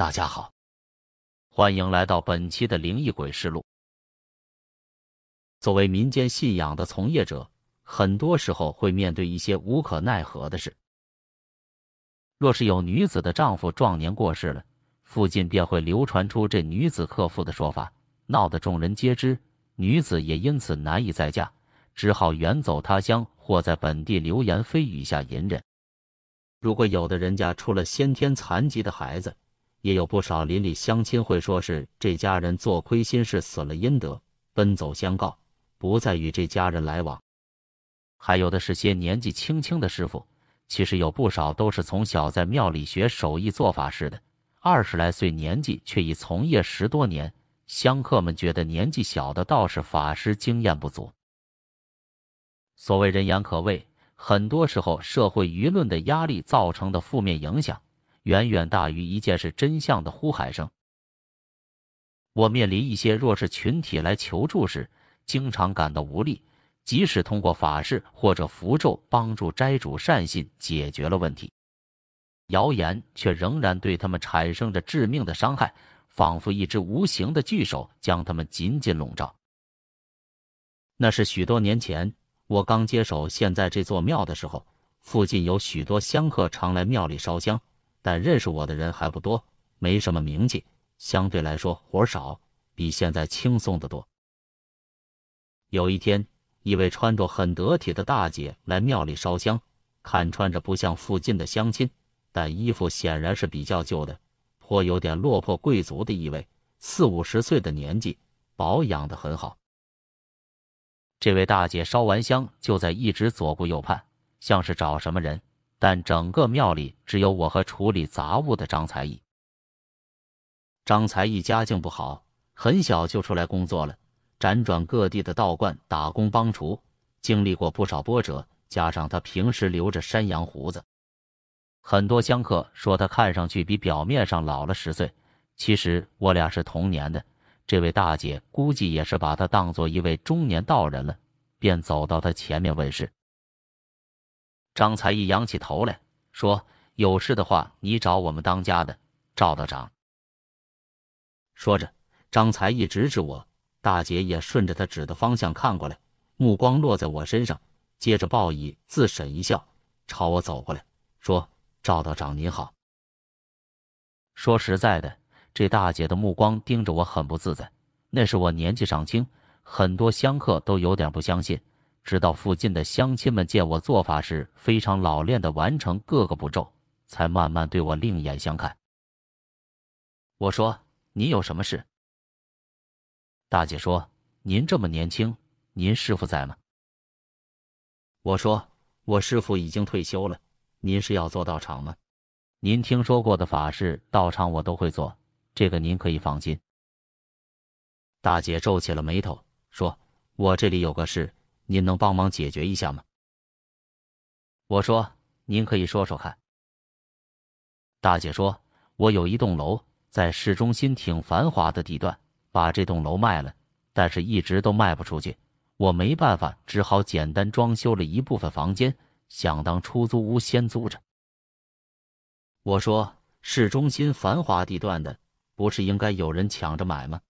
大家好，欢迎来到本期的灵异鬼事录。作为民间信仰的从业者，很多时候会面对一些无可奈何的事。若是有女子的丈夫壮年过世了，附近便会流传出这女子克夫的说法，闹得众人皆知，女子也因此难以再嫁，只好远走他乡，或在本地流言蜚语下隐忍。如果有的人家出了先天残疾的孩子，也有不少邻里乡亲会说是这家人做亏心事损了阴德，奔走相告，不再与这家人来往。还有的是些年纪轻轻的师傅，其实有不少都是从小在庙里学手艺做法事的，二十来岁年纪却已从业十多年。香客们觉得年纪小的道士法师经验不足。所谓人言可畏，很多时候社会舆论的压力造成的负面影响。远远大于一件事真相的呼喊声。我面临一些弱势群体来求助时，经常感到无力。即使通过法事或者符咒帮助斋主善信解决了问题，谣言却仍然对他们产生着致命的伤害，仿佛一只无形的巨手将他们紧紧笼罩。那是许多年前，我刚接手现在这座庙的时候，附近有许多香客常来庙里烧香。但认识我的人还不多，没什么名气，相对来说活少，比现在轻松得多。有一天，一位穿着很得体的大姐来庙里烧香，看穿着不像附近的乡亲，但衣服显然是比较旧的，颇有点落魄贵族的意味。四五十岁的年纪，保养的很好。这位大姐烧完香，就在一直左顾右盼，像是找什么人。但整个庙里只有我和处理杂物的张才艺。张才艺家境不好，很小就出来工作了，辗转各地的道观打工帮厨，经历过不少波折。加上他平时留着山羊胡子，很多香客说他看上去比表面上老了十岁。其实我俩是同年的。这位大姐估计也是把他当做一位中年道人了，便走到他前面问事。张才义仰起头来说：“有事的话，你找我们当家的赵道长。”说着，张才义指指我，大姐也顺着他指的方向看过来，目光落在我身上，接着报以自审一笑，朝我走过来，说：“赵道长您好。”说实在的，这大姐的目光盯着我很不自在。那是我年纪尚轻，很多香客都有点不相信。直到附近的乡亲们见我做法时非常老练的完成各个步骤，才慢慢对我另眼相看。我说：“您有什么事？”大姐说：“您这么年轻，您师傅在吗？”我说：“我师傅已经退休了。您是要做道场吗？您听说过的法事，道场我都会做，这个您可以放心。”大姐皱起了眉头，说：“我这里有个事。”您能帮忙解决一下吗？我说：“您可以说说看。”大姐说：“我有一栋楼在市中心挺繁华的地段，把这栋楼卖了，但是一直都卖不出去，我没办法，只好简单装修了一部分房间，想当出租屋先租着。”我说：“市中心繁华地段的，不是应该有人抢着买吗？”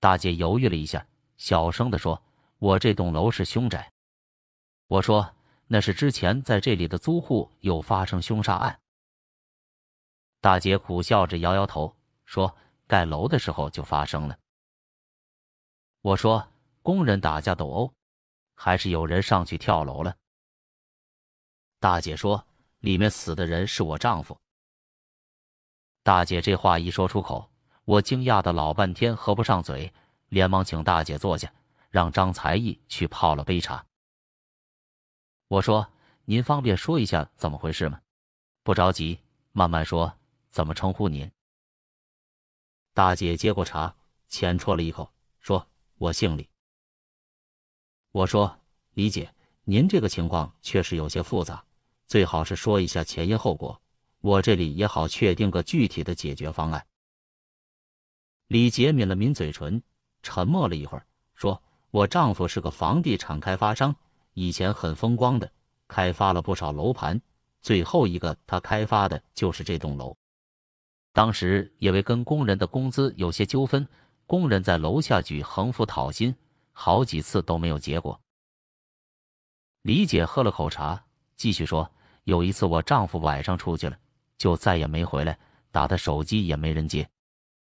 大姐犹豫了一下，小声的说。我这栋楼是凶宅，我说那是之前在这里的租户有发生凶杀案。大姐苦笑着摇摇头，说盖楼的时候就发生了。我说工人打架斗殴，还是有人上去跳楼了。大姐说里面死的人是我丈夫。大姐这话一说出口，我惊讶的老半天合不上嘴，连忙请大姐坐下。让张才艺去泡了杯茶。我说：“您方便说一下怎么回事吗？不着急，慢慢说。怎么称呼您？”大姐接过茶，浅啜了一口，说：“我姓李。”我说：“李姐，您这个情况确实有些复杂，最好是说一下前因后果，我这里也好确定个具体的解决方案。”李杰抿了抿嘴唇，沉默了一会儿，说。我丈夫是个房地产开发商，以前很风光的，开发了不少楼盘。最后一个他开发的就是这栋楼。当时因为跟工人的工资有些纠纷，工人在楼下举横幅讨薪，好几次都没有结果。李姐喝了口茶，继续说：“有一次我丈夫晚上出去了，就再也没回来，打他手机也没人接。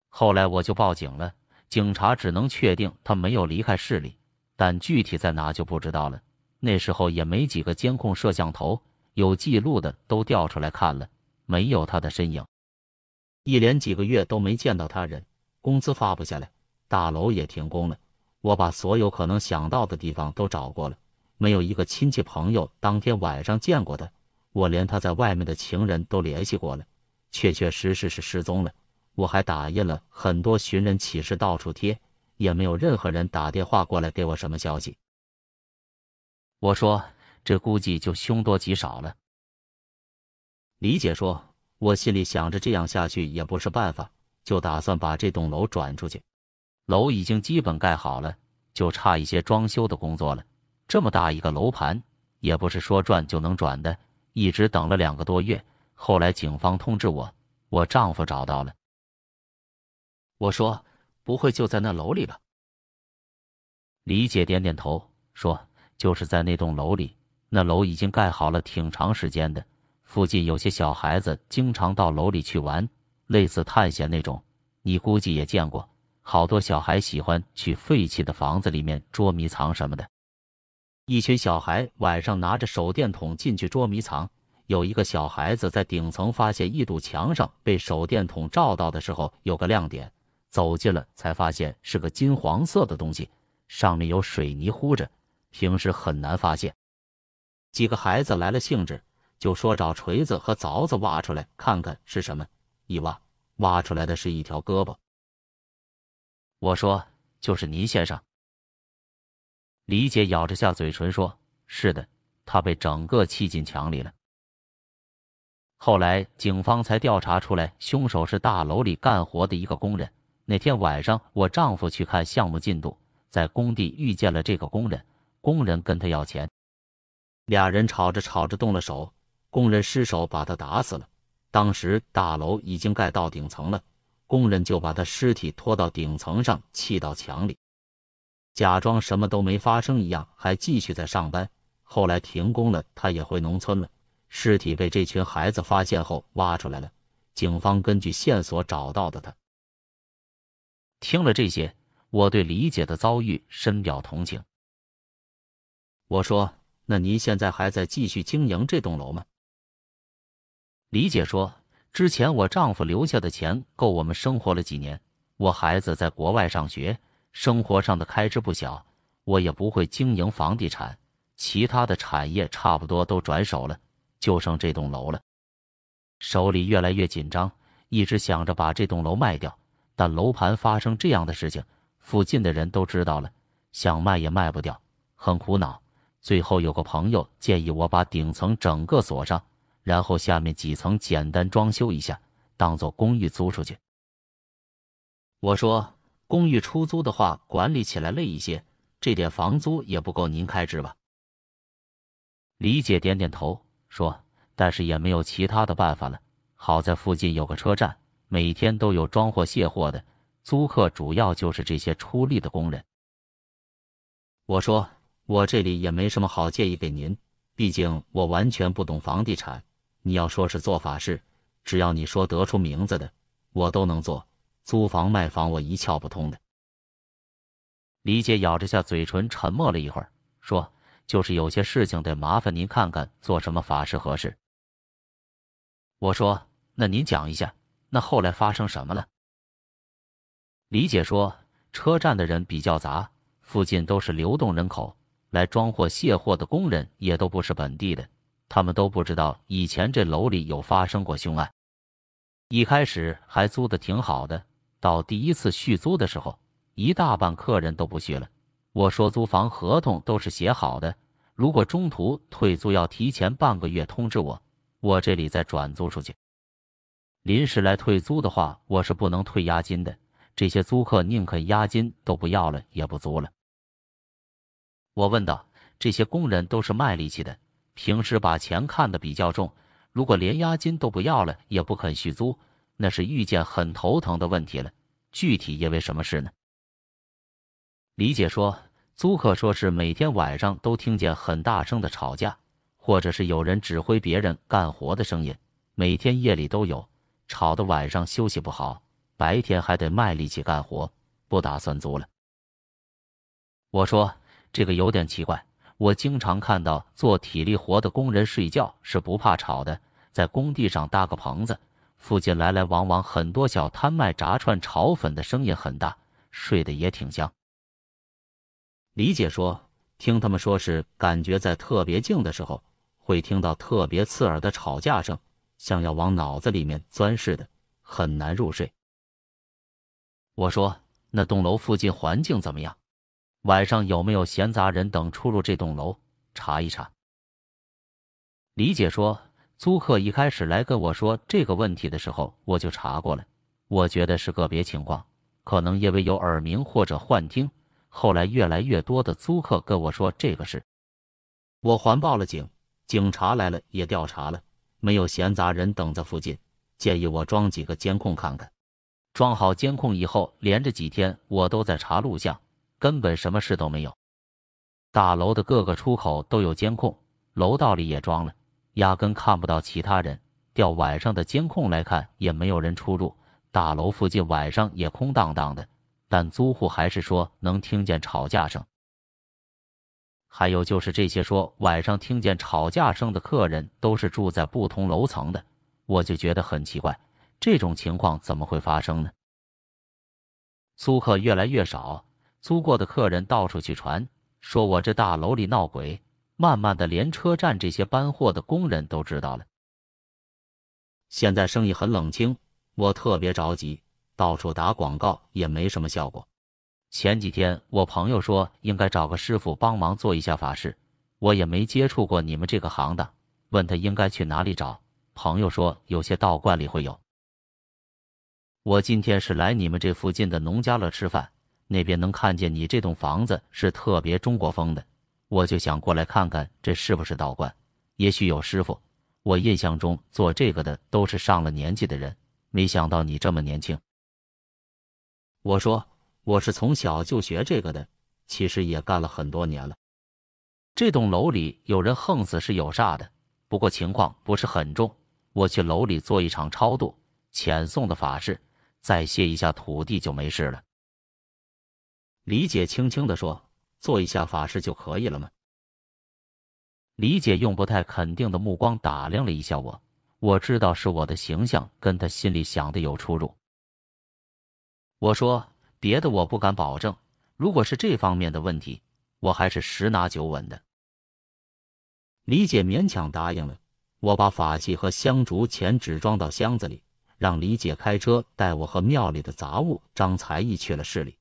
后来我就报警了，警察只能确定他没有离开市里，但具体在哪就不知道了。那时候也没几个监控摄像头，有记录的都调出来看了，没有他的身影。”一连几个月都没见到他人，工资发不下来，大楼也停工了。我把所有可能想到的地方都找过了，没有一个亲戚朋友当天晚上见过他。我连他在外面的情人都联系过了，确确实实是失踪了。我还打印了很多寻人启事，到处贴，也没有任何人打电话过来给我什么消息。我说这估计就凶多吉少了。李姐说。我心里想着，这样下去也不是办法，就打算把这栋楼转出去。楼已经基本盖好了，就差一些装修的工作了。这么大一个楼盘，也不是说转就能转的，一直等了两个多月。后来警方通知我，我丈夫找到了。我说：“不会就在那楼里吧？”李姐点点头，说：“就是在那栋楼里，那楼已经盖好了挺长时间的。”附近有些小孩子经常到楼里去玩，类似探险那种。你估计也见过，好多小孩喜欢去废弃的房子里面捉迷藏什么的。一群小孩晚上拿着手电筒进去捉迷藏，有一个小孩子在顶层发现一堵墙上被手电筒照到的时候有个亮点，走近了才发现是个金黄色的东西，上面有水泥糊着，平时很难发现。几个孩子来了兴致。就说找锤子和凿子挖出来看看是什么，一挖挖出来的是一条胳膊。我说就是倪先生。李姐咬着下嘴唇说：“是的，他被整个砌进墙里了。”后来警方才调查出来，凶手是大楼里干活的一个工人。那天晚上，我丈夫去看项目进度，在工地遇见了这个工人，工人跟他要钱，俩人吵着吵着动了手。工人失手把他打死了。当时大楼已经盖到顶层了，工人就把他尸体拖到顶层上砌到墙里，假装什么都没发生一样，还继续在上班。后来停工了，他也回农村了。尸体被这群孩子发现后挖出来了，警方根据线索找到的他。听了这些，我对李姐的遭遇深表同情。我说：“那您现在还在继续经营这栋楼吗？”李姐说：“之前我丈夫留下的钱够我们生活了几年。我孩子在国外上学，生活上的开支不小。我也不会经营房地产，其他的产业差不多都转手了，就剩这栋楼了。手里越来越紧张，一直想着把这栋楼卖掉。但楼盘发生这样的事情，附近的人都知道了，想卖也卖不掉，很苦恼。最后有个朋友建议我把顶层整个锁上。”然后下面几层简单装修一下，当做公寓租出去。我说，公寓出租的话，管理起来累一些，这点房租也不够您开支吧？李姐点点头说：“但是也没有其他的办法了。好在附近有个车站，每天都有装货卸货的租客，主要就是这些出力的工人。”我说：“我这里也没什么好建议给您，毕竟我完全不懂房地产。”你要说是做法事，只要你说得出名字的，我都能做。租房卖房我一窍不通的。李姐咬着下嘴唇，沉默了一会儿，说：“就是有些事情得麻烦您看看，做什么法事合适。”我说：“那您讲一下，那后来发生什么了？”李姐说：“车站的人比较杂，附近都是流动人口，来装货卸货的工人也都不是本地的。”他们都不知道以前这楼里有发生过凶案，一开始还租的挺好的，到第一次续租的时候，一大半客人都不续了。我说租房合同都是写好的，如果中途退租要提前半个月通知我，我这里再转租出去。临时来退租的话，我是不能退押金的。这些租客宁肯押金都不要了，也不租了。我问道：这些工人都是卖力气的。平时把钱看得比较重，如果连押金都不要了，也不肯续租，那是遇见很头疼的问题了。具体因为什么事呢？李姐说，租客说是每天晚上都听见很大声的吵架，或者是有人指挥别人干活的声音，每天夜里都有，吵得晚上休息不好，白天还得卖力气干活，不打算租了。我说这个有点奇怪，我经常看到做体力活的工人睡觉是不怕吵的，在工地上搭个棚子，附近来来往往很多小摊卖炸串、炒粉的声音很大，睡得也挺香。李姐说，听他们说是感觉在特别静的时候，会听到特别刺耳的吵架声，像要往脑子里面钻似的，很难入睡。我说，那栋楼附近环境怎么样？晚上有没有闲杂人等出入这栋楼？查一查。李姐说，租客一开始来跟我说这个问题的时候，我就查过了。我觉得是个别情况，可能因为有耳鸣或者幻听。后来越来越多的租客跟我说这个事，我还报了警。警察来了也调查了，没有闲杂人等在附近，建议我装几个监控看看。装好监控以后，连着几天我都在查录像。根本什么事都没有，大楼的各个出口都有监控，楼道里也装了，压根看不到其他人。调晚上的监控来看，也没有人出入，大楼附近晚上也空荡荡的。但租户还是说能听见吵架声。还有就是这些说晚上听见吵架声的客人都是住在不同楼层的，我就觉得很奇怪，这种情况怎么会发生呢？租客越来越少。租过的客人到处去传，说我这大楼里闹鬼。慢慢的，连车站这些搬货的工人都知道了。现在生意很冷清，我特别着急，到处打广告也没什么效果。前几天我朋友说应该找个师傅帮忙做一下法事，我也没接触过你们这个行当，问他应该去哪里找，朋友说有些道观里会有。我今天是来你们这附近的农家乐吃饭。那边能看见你这栋房子是特别中国风的，我就想过来看看这是不是道观，也许有师傅。我印象中做这个的都是上了年纪的人，没想到你这么年轻。我说我是从小就学这个的，其实也干了很多年了。这栋楼里有人横死是有煞的，不过情况不是很重。我去楼里做一场超度、遣送的法事，再卸一下土地就没事了。李姐轻轻地说：“做一下法事就可以了吗？”李姐用不太肯定的目光打量了一下我，我知道是我的形象跟她心里想的有出入。我说：“别的我不敢保证，如果是这方面的问题，我还是十拿九稳的。”李姐勉强答应了。我把法器和香烛钱纸装到箱子里，让李姐开车带我和庙里的杂物张才艺去了市里。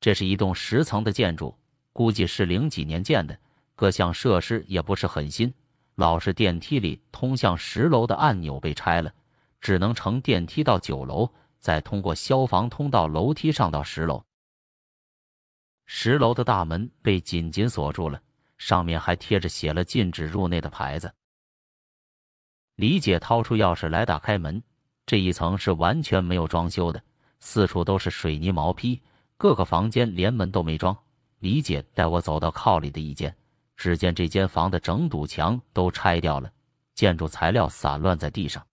这是一栋十层的建筑，估计是零几年建的，各项设施也不是很新。老式电梯里通向十楼的按钮被拆了，只能乘电梯到九楼，再通过消防通道楼梯上到十楼。十楼的大门被紧紧锁住了，上面还贴着写了禁止入内的牌子。李姐掏出钥匙来打开门，这一层是完全没有装修的，四处都是水泥毛坯。各个房间连门都没装。李姐带我走到靠里的一间，只见这间房的整堵墙都拆掉了，建筑材料散乱在地上。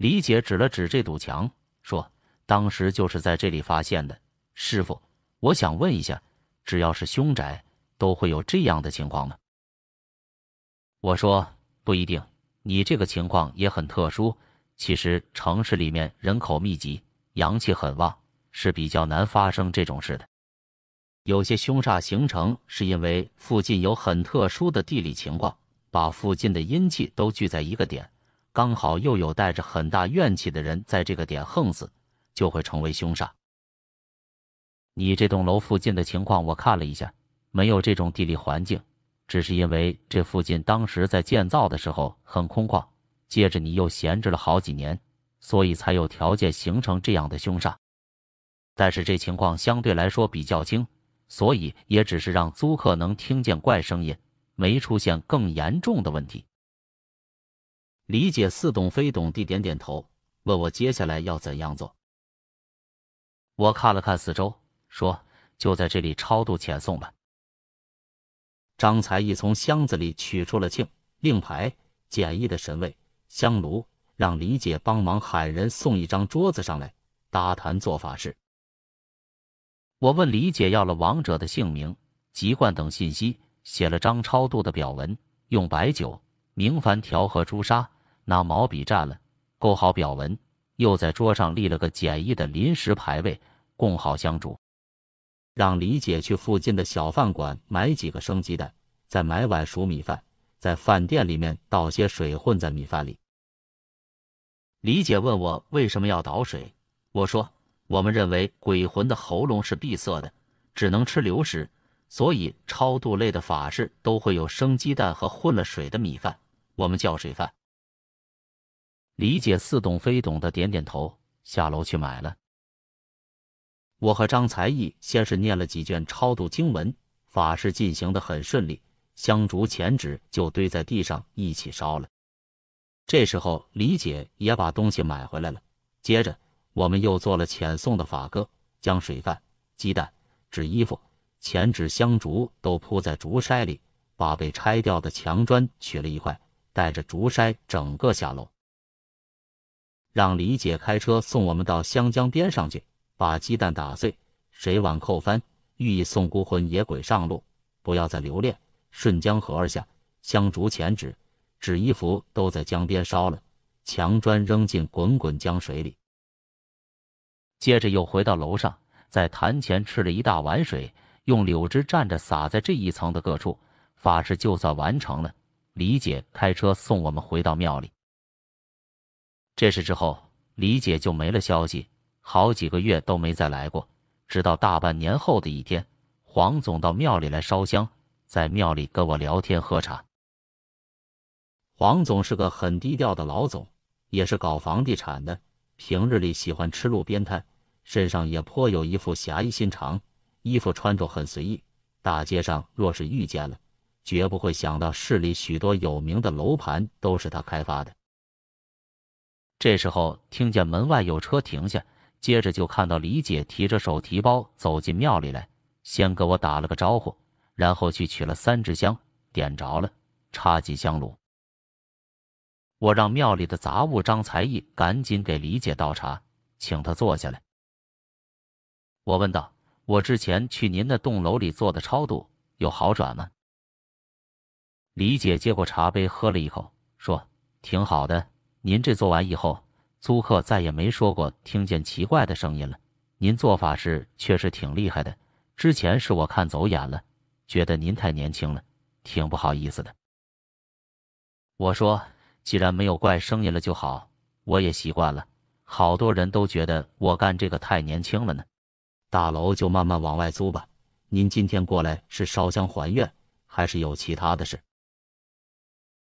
李姐指了指这堵墙，说：“当时就是在这里发现的。”师傅，我想问一下，只要是凶宅，都会有这样的情况吗？我说不一定，你这个情况也很特殊。其实城市里面人口密集，阳气很旺。是比较难发生这种事的。有些凶煞形成是因为附近有很特殊的地理情况，把附近的阴气都聚在一个点，刚好又有带着很大怨气的人在这个点横死，就会成为凶煞。你这栋楼附近的情况我看了一下，没有这种地理环境，只是因为这附近当时在建造的时候很空旷，接着你又闲置了好几年，所以才有条件形成这样的凶煞。但是这情况相对来说比较轻，所以也只是让租客能听见怪声音，没出现更严重的问题。李姐似懂非懂地点点头，问我接下来要怎样做。我看了看四周，说：“就在这里超度遣送吧。”张才义从箱子里取出了磬、令牌、简易的神位、香炉，让李姐帮忙喊人送一张桌子上来，搭坛做法事。我问李姐要了亡者的姓名、籍贯等信息，写了张超度的表文，用白酒、明矾调和朱砂，拿毛笔蘸了，勾好表文，又在桌上立了个简易的临时牌位，供好香烛。让李姐去附近的小饭馆买几个生鸡蛋，再买碗熟米饭，在饭店里面倒些水混在米饭里。李姐问我为什么要倒水，我说我们认为鬼魂的喉咙是闭塞的，只能吃流食，所以超度类的法事都会有生鸡蛋和混了水的米饭，我们叫水饭。李姐似懂非懂的点点头，下楼去买了。我和张才义先是念了几卷超度经文，法事进行的很顺利，香烛钱纸就堆在地上一起烧了。这时候李姐也把东西买回来了。接着我们又做了遣送的法歌，将水饭、鸡蛋、纸衣服、钱纸、香烛都铺在竹筛里，把被拆掉的墙砖取了一块，带着竹筛整个下楼，让李姐开车送我们到湘江边上去。把鸡蛋打碎，水碗扣翻，寓意送孤魂野鬼上路，不要再留恋。顺江河而下，香烛钱纸、纸衣服都在江边烧了，墙砖扔进滚滚江水里。接着又回到楼上，在坛前吃了一大碗水，用柳枝蘸着撒在这一层的各处，法事就算完成了。李姐开车送我们回到庙里。这事之后，李姐就没了消息。好几个月都没再来过，直到大半年后的一天，黄总到庙里来烧香，在庙里跟我聊天喝茶。黄总是个很低调的老总，也是搞房地产的，平日里喜欢吃路边摊，身上也颇有一副侠义心肠，衣服穿着很随意。大街上若是遇见了，绝不会想到市里许多有名的楼盘都是他开发的。这时候听见门外有车停下。接着就看到李姐提着手提包走进庙里来，先给我打了个招呼，然后去取了三支香，点着了，插进香炉。我让庙里的杂物张才艺赶紧给李姐倒茶，请她坐下来。我问道：“我之前去您的栋楼里做的超度有好转吗？”李姐接过茶杯喝了一口，说：“挺好的，您这做完以后。”租客再也没说过听见奇怪的声音了。您做法事确实挺厉害的。之前是我看走眼了，觉得您太年轻了，挺不好意思的。我说，既然没有怪声音了就好，我也习惯了。好多人都觉得我干这个太年轻了呢。大楼就慢慢往外租吧。您今天过来是烧香还愿，还是有其他的事？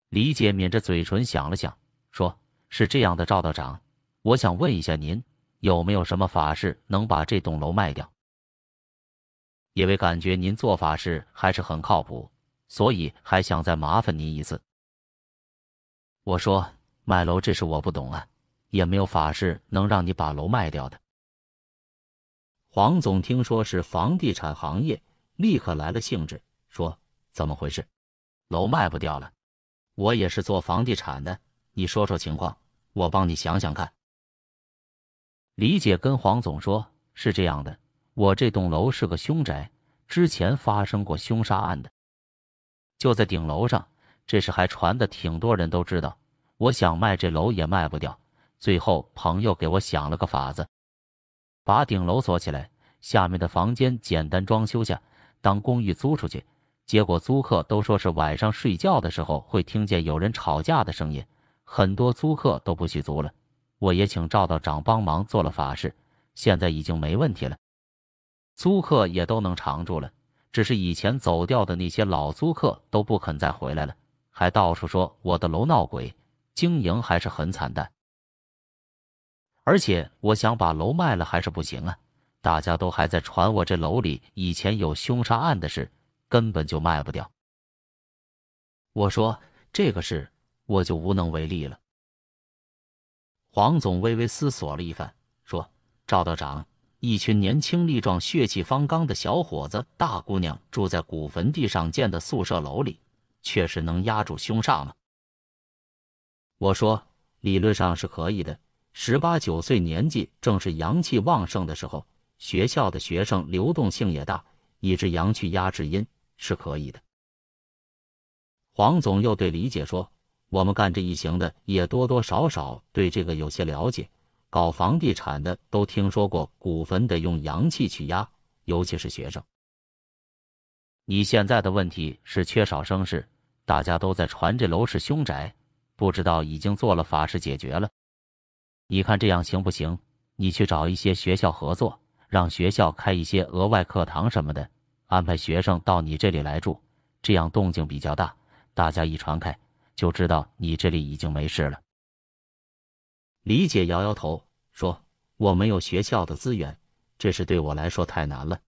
李姐抿着嘴唇想了想，说。是这样的，赵道长，我想问一下您，有没有什么法事能把这栋楼卖掉？因为感觉您做法事还是很靠谱，所以还想再麻烦您一次。我说卖楼这事我不懂啊，也没有法事能让你把楼卖掉的。黄总听说是房地产行业，立刻来了兴致，说怎么回事？楼卖不掉了？我也是做房地产的。你说说情况，我帮你想想看。李姐跟黄总说：“是这样的，我这栋楼是个凶宅，之前发生过凶杀案的，就在顶楼上。这事还传的挺多人都知道。我想卖这楼也卖不掉，最后朋友给我想了个法子，把顶楼锁起来，下面的房间简单装修下，当公寓租出去。结果租客都说是晚上睡觉的时候会听见有人吵架的声音。”很多租客都不许租了，我也请赵道长帮忙做了法事，现在已经没问题了，租客也都能常住了。只是以前走掉的那些老租客都不肯再回来了，还到处说我的楼闹鬼，经营还是很惨淡。而且我想把楼卖了还是不行啊，大家都还在传我这楼里以前有凶杀案的事，根本就卖不掉。我说这个事。我就无能为力了。黄总微微思索了一番，说：“赵道长，一群年轻力壮、血气方刚的小伙子、大姑娘住在古坟地上建的宿舍楼里，确实能压住凶煞吗？”我说：“理论上是可以的。十八九岁年纪正是阳气旺盛的时候，学校的学生流动性也大，以致阳去压制阴是可以的。”黄总又对李姐说。我们干这一行的也多多少少对这个有些了解，搞房地产的都听说过古坟得用阳气去压，尤其是学生。你现在的问题是缺少声势，大家都在传这楼是凶宅，不知道已经做了法事解决了。你看这样行不行？你去找一些学校合作，让学校开一些额外课堂什么的，安排学生到你这里来住，这样动静比较大，大家一传开。就知道你这里已经没事了。李姐摇摇头说：“我没有学校的资源，这事对我来说太难了。”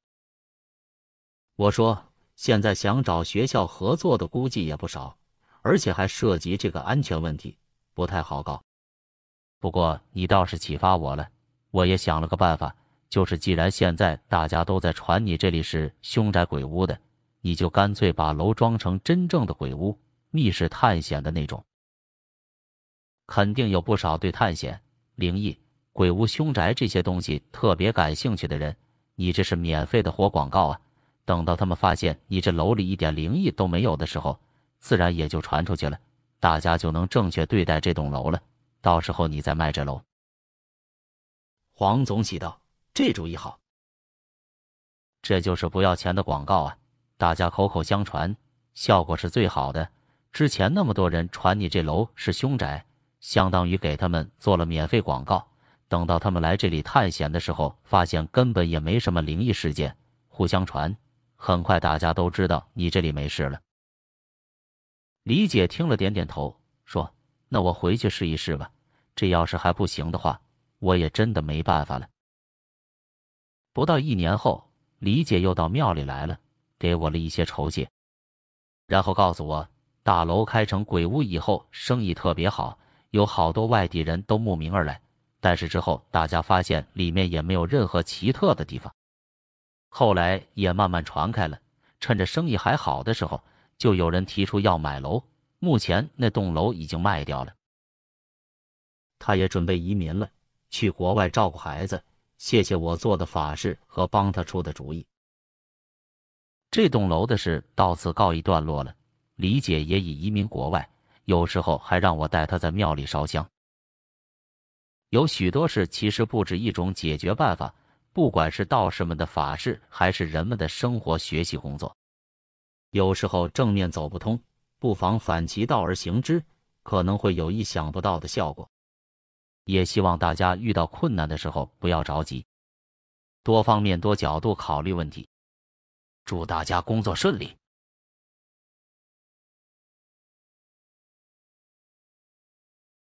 我说：“现在想找学校合作的估计也不少，而且还涉及这个安全问题，不太好搞。不过你倒是启发我了，我也想了个办法，就是既然现在大家都在传你这里是凶宅鬼屋的，你就干脆把楼装成真正的鬼屋。”密室探险的那种，肯定有不少对探险、灵异、鬼屋、凶宅这些东西特别感兴趣的人。你这是免费的活广告啊！等到他们发现你这楼里一点灵异都没有的时候，自然也就传出去了，大家就能正确对待这栋楼了。到时候你再卖这楼。黄总喜道：“这主意好，这就是不要钱的广告啊！大家口口相传，效果是最好的。”之前那么多人传你这楼是凶宅，相当于给他们做了免费广告。等到他们来这里探险的时候，发现根本也没什么灵异事件，互相传，很快大家都知道你这里没事了。李姐听了点点头，说：“那我回去试一试吧。这要是还不行的话，我也真的没办法了。”不到一年后，李姐又到庙里来了，给我了一些酬谢，然后告诉我。大楼开成鬼屋以后，生意特别好，有好多外地人都慕名而来。但是之后大家发现里面也没有任何奇特的地方，后来也慢慢传开了。趁着生意还好的时候，就有人提出要买楼。目前那栋楼已经卖掉了，他也准备移民了，去国外照顾孩子。谢谢我做的法事和帮他出的主意。这栋楼的事到此告一段落了。李姐也已移民国外，有时候还让我带她在庙里烧香。有许多事，其实不止一种解决办法。不管是道士们的法事，还是人们的生活学习工作，有时候正面走不通，不妨反其道而行之，可能会有意想不到的效果。也希望大家遇到困难的时候不要着急，多方面、多角度考虑问题。祝大家工作顺利！